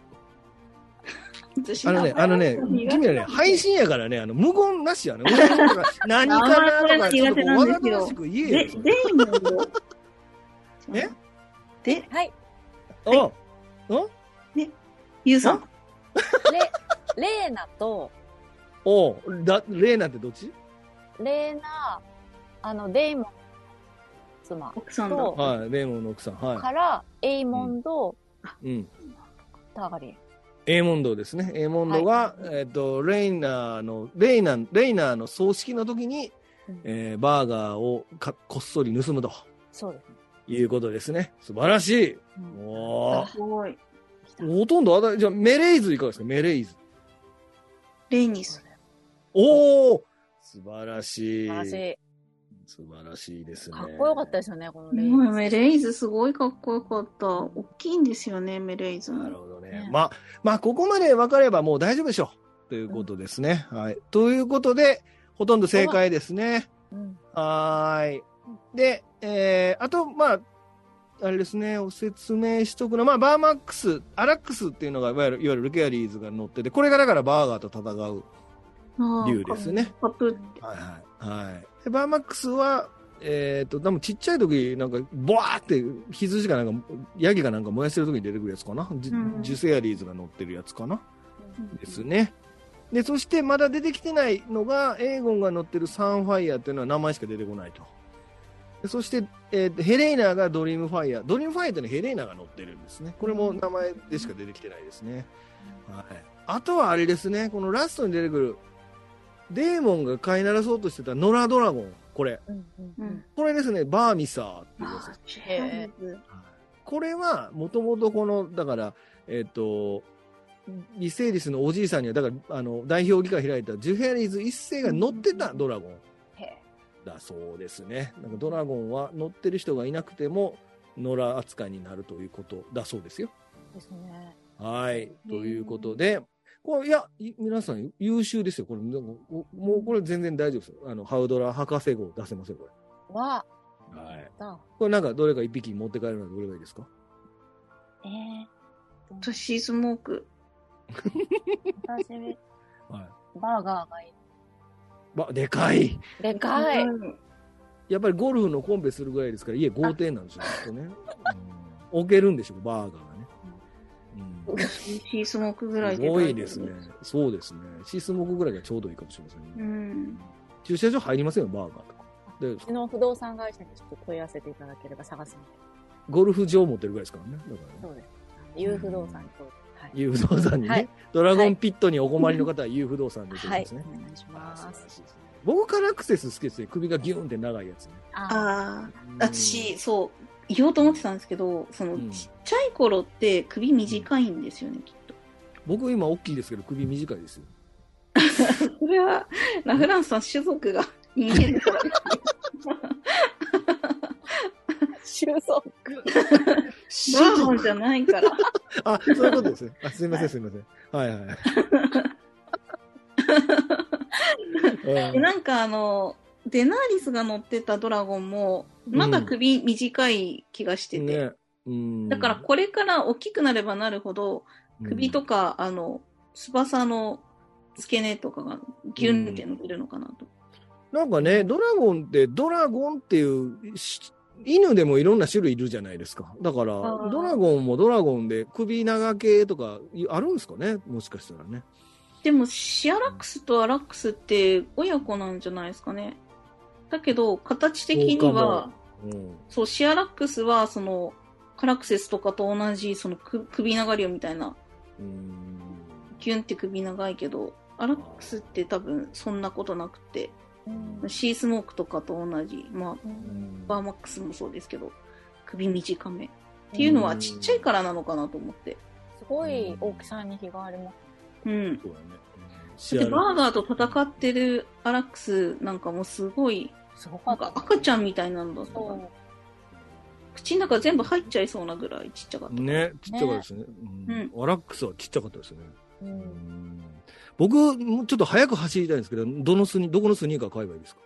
あのね、あのね、君らね、配信やからね、あの、無言なしやね。何かなとか、ちょっとわざとらしく言えで、よ。それデイモンド。えで、はい。おお？ゆうさん。レ、レーナと、おだ、レーナってどっち？レーナ、あの、デイモン、妻奥さんはい、レーモンの奥さん。はから、エイモンド、い。うん。タガリン。エーモンドですね。エーモンドが、えっ、と、レイナーの、レイナー、レイナーの葬式の時に、うんえーバーガーをかこっそり盗むとそうですね。いうことですね。素晴らしい。うんおーすごい。ほとんどあた、じゃあメレイズいかがですか？メレイズ。レイニス。おお素晴らしい。素晴らしい。素晴らしいですね。かっこよかったですよね、このレイうんメレイズすごいかっこよかった。大きいんですよね、メレイズも。なるほどね。ねまあ、まあ、ここまで分かればもう大丈夫でしょう。ということですね。はい。ということで、ほとんど正解ですね。うん。はーい。で、えー、あと、まあ、あれですね、お説明しとくの、まあ、バーマックス、アラックスっていうのが、いわゆる、いわゆるルケアリーズが乗ってて、これがだからバーガーと戦う竜ですね。はいはい。はい。で、バーマックスは、えっ、と、でもちっちゃい時、なんか、ボワーって、羊かなんか、ヤギかなんか燃やしてる時に出てくるやつかな？ジャセアリーズが乗ってるやつかな？ですね。で、そしてまだ出てきてないのが、エーゴンが乗ってるサンファイヤーっていうのは名前しか出てこないと。でそして、えーヘレイナーがドリームファイヤー。ドリームファイヤーってのはヘレイナーが乗ってるんですね。これも名前でしか出てきてないですね。はい。あとはあれですね、このラストに出てくる、デーモンが飼いならそうとしてたノラドラゴン。これ。これですね、バーミサーっていうやです。これは、もともとこの、だから、えっ、と、リセイリスのおじいさんには、だから、あの、代表議会開いたジュヘアリーズ一世が乗ってたドラゴンへだそうですね。なんかドラゴンは乗ってる人がいなくても、野良扱いになるということだそうですよ。ーですね。はい。ということで、これ、いや、い皆さん優秀ですよ。これ、でももうこれ全然大丈夫ですよ。あの、ハウドラ博士号出せますよ、こわ、れ。はい。だ。これなんか、どれか一匹持って帰るのはどれがいいですか？えー。私、スモーク。私、はい。バーガーがいい。ば、でかい。でかい。うんやっぱりゴルフのコンペするぐらいですから、家豪邸なんですよ、ね。うん、置けるんでしょう、バーガー。うんシースモークぐらいすで。ごいですね。そうですね。シスモークぐらいがちょうどいいかもしれませんね。うん。駐車場入りませんよ、バーガーとか。でうちの不動産会社にちょっと問い合わせていただければ探すので。ゴルフ場持ってるぐらいですからね。だからね。そうです。有不動産に問いはい。有不動産にね、はいドラゴンピットにお困りの方は有不動産で出てはいますね。。お願いしあます。僕からアクセス好きですね。首がギューンって長いやつね。あああ、うん私、そう、言おうと思ってたんですけど、その、うんちっちゃい頃って首短いんですよね、きっと。僕今大きいですけど首短いですよ。それは、ラフランスさん種族が人間だからです収束。よ。ドラゴンじゃないから。あ、そういうことですね。あ、すみません、すみません。はいはい。でなんかあの、デナーリスが乗ってたドラゴンも、まだ首短い気がしてて。ね。うん。だからこれから大きくなればなるほど、首とか、あの、翼の付け根とかがギュンって伸びるのかなと。なんかね、ドラゴンって、ドラゴンっていうし、犬でもいろんな種類いるじゃないですか。だからドラゴンもドラゴンで首長系とかいあるんですかね？もしかしたらね。でも、シアラックスとアラックスって親子なんじゃないですかね。だけど、形的には、うん。そう、シアラックスは、その、カラクセスとかと同じ、そのく首長竜みたいな、うん。ギュンって首長いけど、アラックスって多分そんなことなくて、うんシースモークとかと同じ、まあ、うんバーマックスもそうですけど、首短め。っていうのはちっちゃいからなのかなと思って。すごい大きさに日があります。うん。そうだね。で、バーガーと戦ってるアラックスなんかもすごい、すごなんかかった。赤ちゃんみたいなんだそ口の中全部入っちゃいそうなぐらいちっちゃかった。ね、ちっちゃかったですね。ねうん。アラックスはちっちゃかったですね。う。う。うんん僕、もうちょっと早く走りたいんですけど、どのスニ、どこのスニーカー買えばいいですか？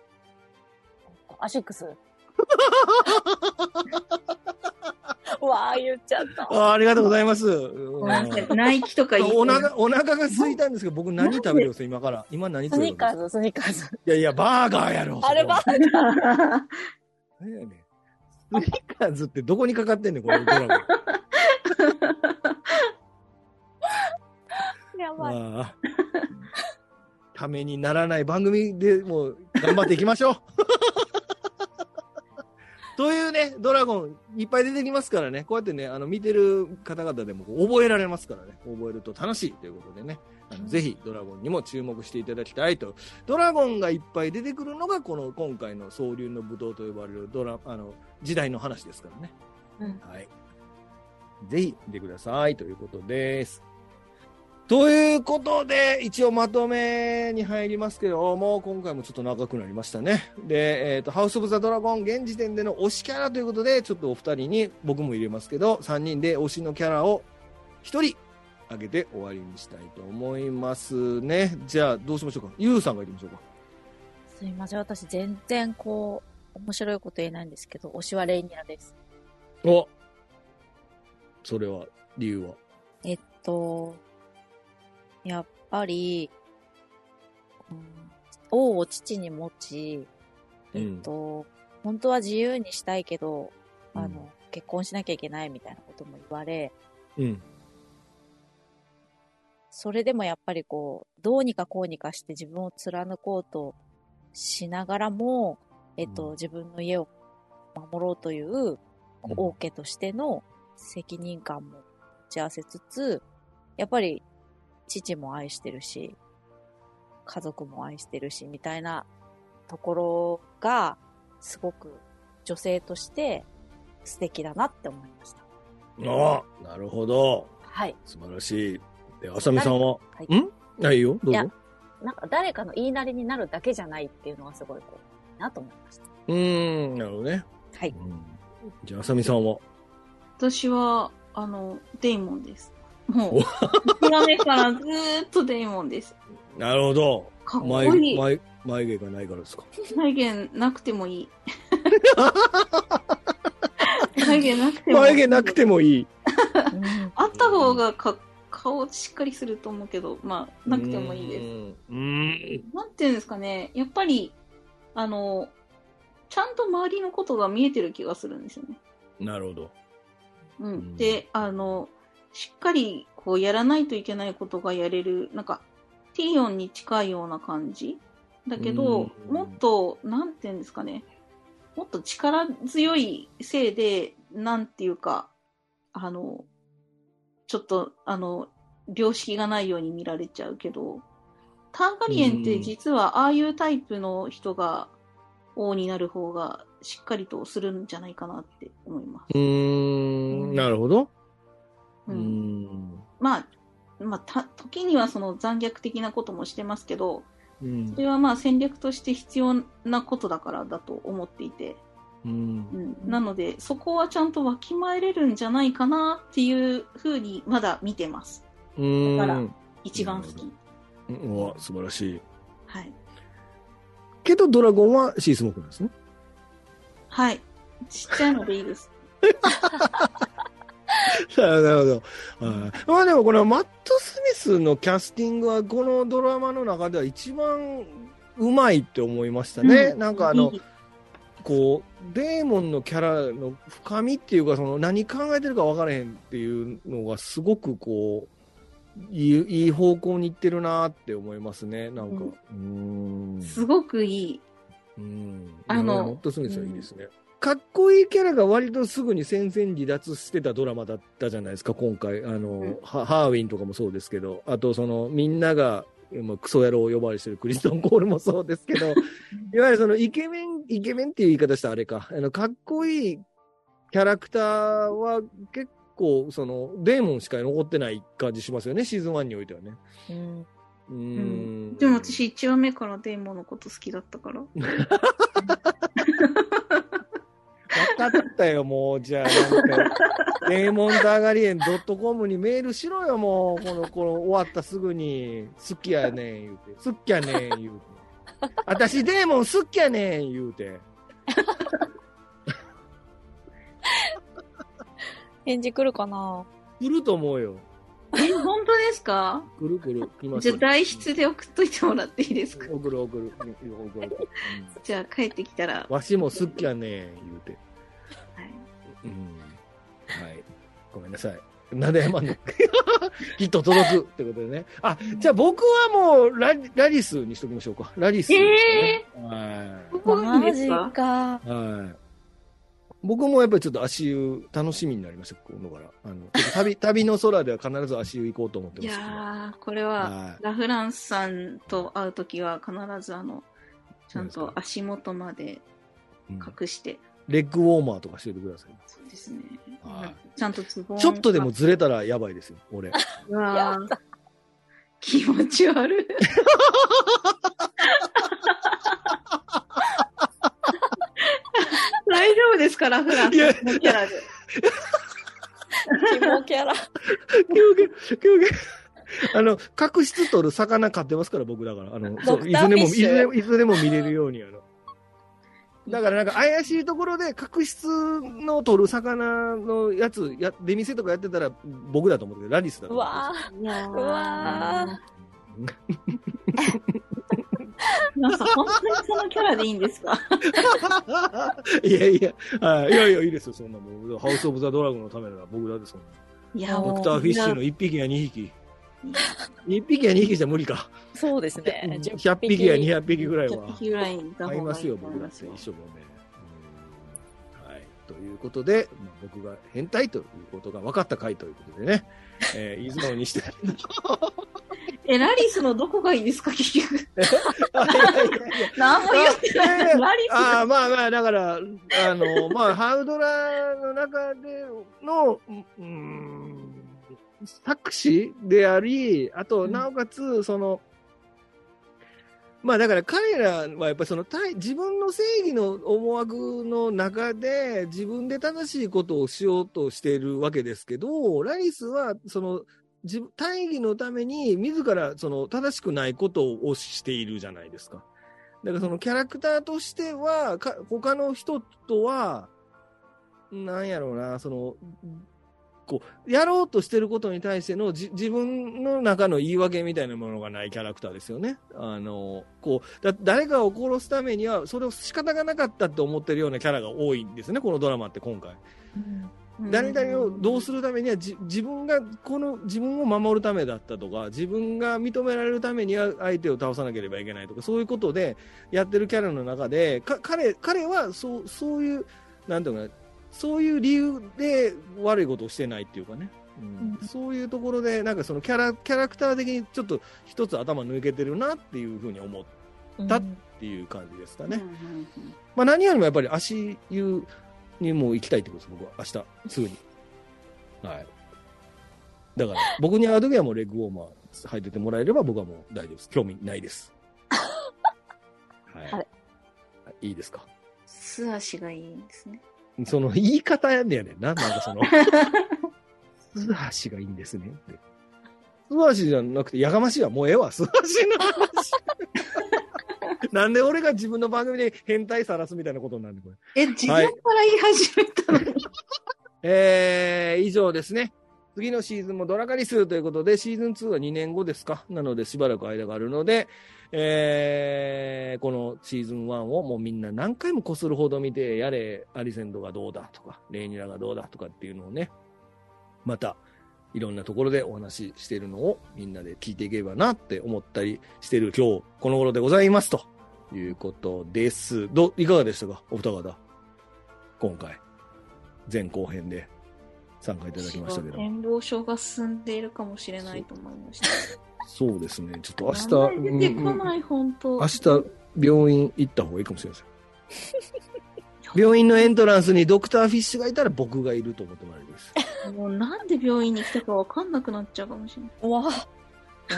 アシックス。う わあ、言っちゃった。あありがとうございます。ナイキとかお腹、お腹が空いたんですけど、僕何食べるんですか、今から。今何食スニッカーズ、スニッカーズ。いやいや、バーガーやろ。あれバーガー。何やねん。スニッカーズってどこにかかってんねん、これドラゴン。やばい。ためにならない番組でもう頑張っていきましょう。というね、ドラゴンいっぱい出てきますからね、こうやってね、あの見てる方々でも覚えられますからね、覚えると楽しいということでね、あのぜひドラゴンにも注目していただきたいと。ドラゴンがいっぱい出てくるのが、この今回の総流の武道と呼ばれるドラあの時代の話ですからね。うんはい。ぜひ見てくださいということです。ということで、一応まとめに入りますけども、今回もちょっと長くなりましたね。で、えっ、と、ハウス・オブ・ザ・ドラゴン、現時点での推しキャラということで、ちょっとお二人に、僕も入れますけど、3人で推しのキャラを1人あげて終わりにしたいと思いますね。じゃあ、どうしましょうか？ゆうさんがいきましょうか。すいません、私全然こう、面白いこと言えないんですけど、推しはレイニアです。おそれは、理由は？えっと、やっぱり、うん、王を父に持ち、えっと、本当は自由にしたいけど、あの、うん。結婚しなきゃいけないみたいなことも言われ、うん。それでもやっぱりこう、どうにかこうにかして自分を貫こうとしながらも、えっと、うん。自分の家を守ろうという王家としての責任感も持ち合わせつつ、やっぱり父も愛してるし、家族も愛してるし、みたいなところが、すごく女性として素敵だなって思いました。ああ、なるほど。はい。素晴らしい。で、あさみさんは、はいん？あ、いいよ？どういやぞ。なんか誰かの言いなりになるだけじゃないっていうのがすごいこう、いいなと思いました。うーん、なるほどね。はい。うんじゃあ、あさみさんは？私は、あの、デイモンです。もう、1話目からずーっとデイモンです。なるほど。かっこ眉いい。眉眉毛がないからですか。眉毛なくてもいい。眉毛なくても眉毛なくてもいい。あった方がか顔しっかりすると思うけど、まあ、なくてもいいです。す。うーん。なんていうんですかね、やっぱり、あの、ちゃんと周りのことが見えてる気がするんですよね。なるほど。ううんん。で、あの、しっかり、こう、やらないといけないことがやれる、なんか、ティリオンに近いような感じ？だけど、うん。もっと、なんていうんですかね、もっと力強いせいで、なんていうか、あの、ちょっと、あの、良識がないように見られちゃうけど、ターガリエンって実はああいうタイプの人が王になる方がしっかりとするんじゃないかなって思います。うーん、なるほど。うんん。まあ、まあ、た、時にはその残虐的なこともしてますけど、うんそれはまあ戦略として必要なことだからだと思っていて、うんうん、なので、そこはちゃんとわきまえれるんじゃないかなっていうふうにまだ見てます。うーん。だから一番好き。うわ、素晴らしい。はい。けど、ドラゴンはシースモークなんですね。はい。ちっちゃいのでいいです。なるほど。はいまあでもこのマット・スミスのキャスティングはこのドラマの中では一番うまいって思いましたね。うなんかあのいい、こう、デーモンのキャラの深みっていうか、その何考えてるか分からへんっていうのがすごくこう、いいいい方向に行ってるなって思いますね。なんか。うーん。すごくいい。うん。あのマット・スミスはいいですね。かっこいいキャラが割とすぐに戦線離脱してたドラマだったじゃないですか、今回。あの、んハハーウィンとかもそうですけど、あとその、みんなが、まあクソ野郎を呼ばわりしてるクリストン・コールもそうですけど、いわゆるそのイケメン、イケメンっていう言い方したらあれか、あの、かっこいいキャラクターは結構、その、デーモンしか残ってない感じしますよね、シーズン1においてはね。うん。うーん。でも私1話目からデーモンのこと好きだったから。分かったよ、もう。じゃあ、なんか、デーモンターガリエン .com にメールしろよ、もう。この、この、終わったすぐに。好きやねん、言うて。好きやねん、言うて。私、デーモン好きやねん、言うて。返事来るかな？来ると思うよ。え、本当ですか？来る来る。来ますよじゃあ、代筆で送っといてもらっていいですか？送る送る。送るじゃあ、帰ってきたら。わしも好きやね言うて。はいうん。はい。ごめんなさい。なんで謝んの きっと届くってことでね。あ、じゃあ僕はもうラリラリスにしときましょうか。ラリス、ね。はここがいいんマジか？はい。僕もやっぱりちょっと足湯楽しみになりました、今度から。あの、旅、旅の空では必ず足湯行こうと思っていますけど。やー、これは、はラフランスさんと会うときは必ずあの、ちゃんと足元まで隠して、レッグウォーマーとかしててください。そうですねは。ちゃんとズボン。ちょっとでもずれたらやばいですよ、俺。うわー気持ち悪い。大丈夫ですか、ラフランスいやのキャラで。キモキャラ。狂気、狂気。あの、角質取る魚買ってますから、僕だから。あの、そう、いつでも、いフィッシュつでも、いつでも見れるように、あの。だからなんか怪しいところで角質の取る魚のやつ、や、出店とかやってたら僕だと思ってラディスだとう思ってわいやーうわなんか本当にそのキャラでいいんですか？いやいや、はいいやいや、いいですよ、そんなもう。ハウス・オブ・ザ・ドラゴンのためなら僕だってそんな。いや、ドクター・フィッシュの1匹や2匹。いや1匹や2匹じゃ無理か。そうですね。100匹や200匹ぐらいは。100匹ぐらいいた方がいい合いますよ、僕だって一。生もね。うんはい。ということで、まあ、僕が変態ということが分かった回ということでね、えー、いずれにして。え、ラリスのどこがいいですか、結局。何も言ってない。ラリスあーまあまあ、だから、あの、まあ、ハウドラの中での、うん、作詞であり、あと、うんなおかつ、その、まあだから彼らはやっぱりその対自分の正義の思惑の中で自分で正しいことをしようとしているわけですけど、ラリスはその自分大義のために自らその正しくないことをしているじゃないですか。だからそのキャラクターとしては、か他の人とは、なんやろうな、その、こう、やろうとしてることに対してのじ自分の中の言い訳みたいなものがないキャラクターですよね。あの、こう、だ誰かを殺すためには、それを仕方がなかったって思ってるようなキャラが多いんですね、このドラマって今回。誰々をどうするためにはじ自分がこの自分を守るためだったとか自分が認められるためには相手を倒さなければいけないとかそういうことでやってるキャラの中でか彼彼はそうそういうなんていうのかなそういう理由で悪いことをしてないっていうかね、うんうんそういうところでなんかそのキャラキャラクター的にちょっと一つ頭抜けてるなっていうふうに思ったっていう感じですかね。まあ、何よりもやっぱり足湯にもう行きたいってことです、僕は。明日、すぐに。はい。だから、僕に会うときはもうレッグウォーマー履いててもらえれば僕はもう大丈夫です。興味ないです。はい。いいですか？素足がいいんですね。その言い方やねやねんな。なんかその、素足がいいんですねって。素足じゃなくて、やがましいわ。もうええわ。素足の話。なんで俺が自分の番組で変態さらすみたいなことになるのこれ。え、自分から言い始めたのに。えー、以上ですね。次のシーズンもドラカリスということで、シーズン2は2年後ですか？なので、しばらく間があるので、えー、このシーズン1をもうみんな何回もこするほど見て、やれ、アリセンドがどうだとか、レイニラがどうだとかっていうのをね、また、いろんなところでお話ししてるのをみんなで聞いていければなって思ったりしてる今日この頃でございますということです。ど、いかがでしたか？お二方。今回。前後編で参加いただきましたけど。展望書が進んでいるかもしれないと思いました。そうですね。ちょっと明日、出てこない、本当。明日病院行った方がいいかもしれないですよ。病院のエントランスにドクターフィッシュがいたら僕がいると思ってもらえるです。もうなんで病院に来たかわかんなくなっちゃうかもしれない。うわ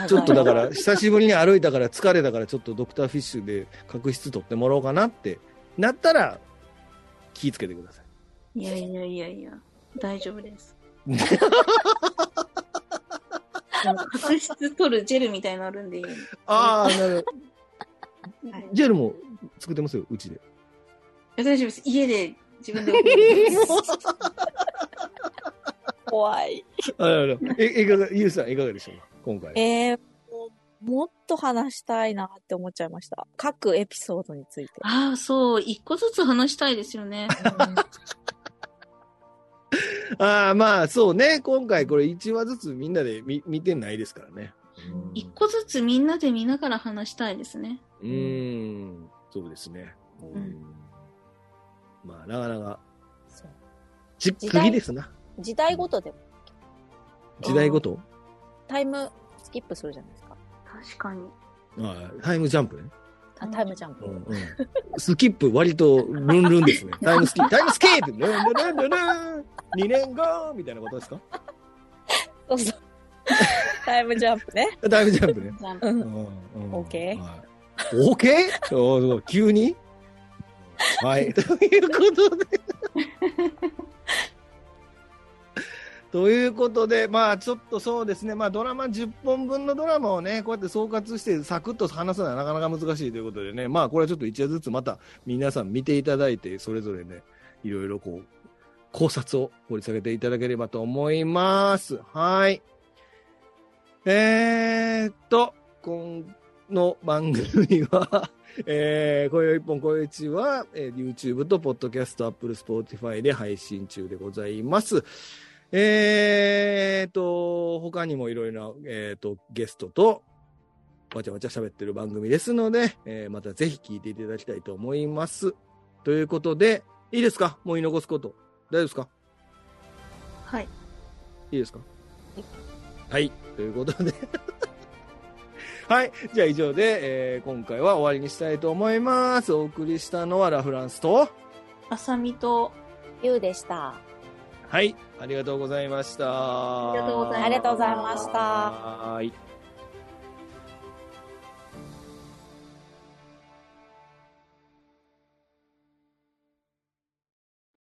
ちょっとだから、久しぶりに歩いたから疲れたからちょっとドクターフィッシュで角質取ってもらおうかなってなったら気ぃつけてください。いやいやいやいや、大丈夫です。角質取るジェルみたいなのあるんでいい。ああ、なるほどはい。ジェルも作ってますよ、うちで。大丈夫です。家で自分で。怖い。あららえ、いかが、ゆうさんいかがでしょうか？今回。えー、もうもっと話したいなって思っちゃいました。各エピソードについて。ああ、そう。一個ずつ話したいですよね。ああ、まあ、そうね。今回これ1話ずつみんなで見見てないですからね。一個ずつみんなで見ながら話したいですね。うーん、そうですね。うんまあ、なかなか、じっくりですな。時代ごとでも時代ごと？タイムスキップするじゃないですか。確かに。ああタイムジャンプね。あタイムジャンプ。うんうん、スキップ割とルンルンですね。タイムスキップ、タイムスケープルンルンルンルン !2 年後みたいなことですか？そうそう。タイムジャンプね。タイムジャンプね。うんうんうんオーケーはいオーケー？おーすごい急に？はい。ということで。ということで、まあちょっとそうですね、まあドラマ10本分のドラマをね、こうやって総括してサクッと話すのはなかなか難しいということでね、まあこれはちょっと一話ずつまた皆さん見ていただいて、それぞれね、いろいろこう、考察を掘り下げていただければと思います。はい。えー、っと、今の番組は、えー、こよ一本こよ一は、えー YouTube と Podcast、Apple、Spotify で配信中でございます。えーと、他にもいろいろな、えーと、ゲストと、わちゃわちゃ喋ってる番組ですので、えーまたぜひ聞いていただきたいと思います。ということで、いいですか？もう言い残すこと。大丈夫ですか？はい。いいですか？はい。ということで。はい。じゃあ以上で、えー今回は終わりにしたいと思います。お送りしたのはラフランスと、あさみと、ゆうでした。はい。ありがとうございました。ありがとうございますありがとうございました。はい。